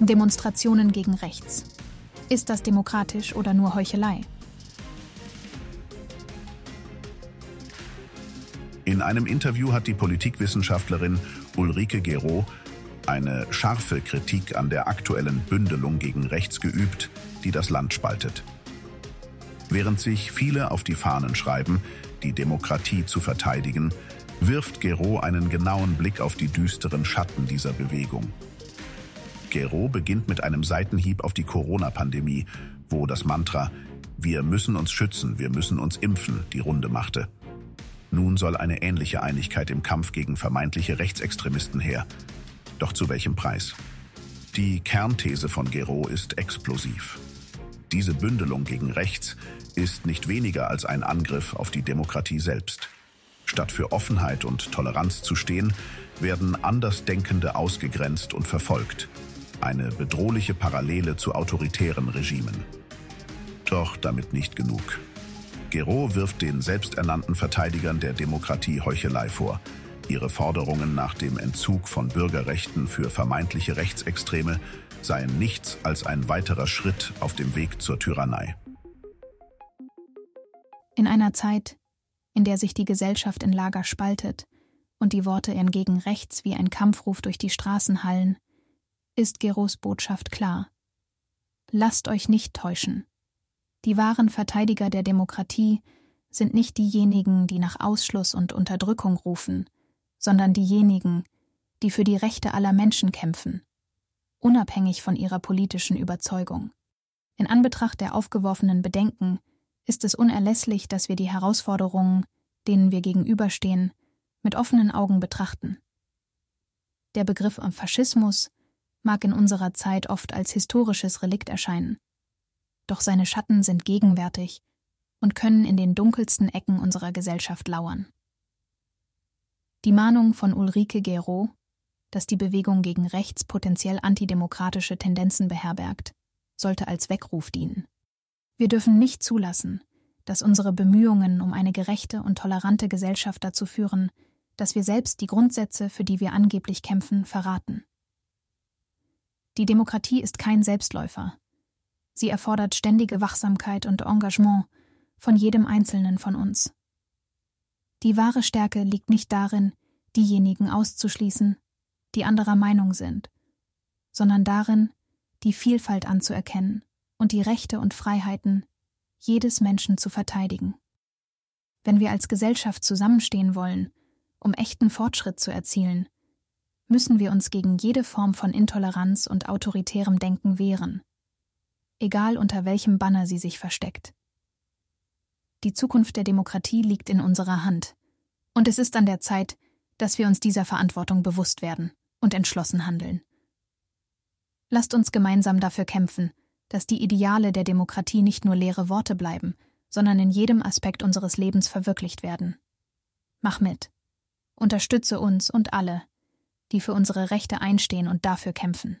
Demonstrationen gegen rechts. Ist das demokratisch oder nur Heuchelei? In einem Interview hat die Politikwissenschaftlerin Ulrike Gero eine scharfe Kritik an der aktuellen Bündelung gegen rechts geübt, die das Land spaltet. Während sich viele auf die Fahnen schreiben, die Demokratie zu verteidigen, wirft Gero einen genauen Blick auf die düsteren Schatten dieser Bewegung. Gero beginnt mit einem Seitenhieb auf die Corona-Pandemie, wo das Mantra Wir müssen uns schützen, wir müssen uns impfen die Runde machte. Nun soll eine ähnliche Einigkeit im Kampf gegen vermeintliche Rechtsextremisten her. Doch zu welchem Preis? Die Kernthese von Gero ist explosiv. Diese Bündelung gegen rechts ist nicht weniger als ein Angriff auf die Demokratie selbst. Statt für Offenheit und Toleranz zu stehen, werden Andersdenkende ausgegrenzt und verfolgt. Eine bedrohliche Parallele zu autoritären Regimen. Doch damit nicht genug. Gero wirft den selbsternannten Verteidigern der Demokratie Heuchelei vor – Ihre Forderungen nach dem Entzug von Bürgerrechten für vermeintliche Rechtsextreme seien nichts als ein weiterer Schritt auf dem Weg zur Tyrannei. In einer Zeit, in der sich die Gesellschaft in Lager spaltet und die Worte gegen rechts wie ein Kampfruf durch die Straßen hallen, ist Geros Botschaft klar. Lasst euch nicht täuschen. Die wahren Verteidiger der Demokratie sind nicht diejenigen, die nach Ausschluss und Unterdrückung rufen, sondern diejenigen, die für die Rechte aller Menschen kämpfen, unabhängig von ihrer politischen Überzeugung. In Anbetracht der aufgeworfenen Bedenken ist es unerlässlich, dass wir die Herausforderungen, denen wir gegenüberstehen, mit offenen Augen betrachten. Der Begriff Faschismus mag in unserer Zeit oft als historisches Relikt erscheinen, doch seine Schatten sind gegenwärtig und können in den dunkelsten Ecken unserer Gesellschaft lauern. Die Mahnung von Ulrike Gero, dass die Bewegung gegen rechts potenziell antidemokratische Tendenzen beherbergt, sollte als Weckruf dienen. Wir dürfen nicht zulassen, dass unsere Bemühungen um eine gerechte und tolerante Gesellschaft dazu führen, dass wir selbst die Grundsätze, für die wir angeblich kämpfen, verraten. Die Demokratie ist kein Selbstläufer. Sie erfordert ständige Wachsamkeit und Engagement von jedem Einzelnen von uns. Die wahre Stärke liegt nicht darin, diejenigen auszuschließen, die anderer Meinung sind, sondern darin, die Vielfalt anzuerkennen und die Rechte und Freiheiten jedes Menschen zu verteidigen. Wenn wir als Gesellschaft zusammenstehen wollen, um echten Fortschritt zu erzielen, müssen wir uns gegen jede Form von Intoleranz und autoritärem Denken wehren, egal unter welchem Banner sie sich versteckt. Die Zukunft der Demokratie liegt in unserer Hand. Und es ist an der Zeit, dass wir uns dieser Verantwortung bewusst werden und entschlossen handeln. Lasst uns gemeinsam dafür kämpfen, dass die Ideale der Demokratie nicht nur leere Worte bleiben, sondern in jedem Aspekt unseres Lebens verwirklicht werden. Mach mit. Unterstütze uns und alle, die für unsere Rechte einstehen und dafür kämpfen.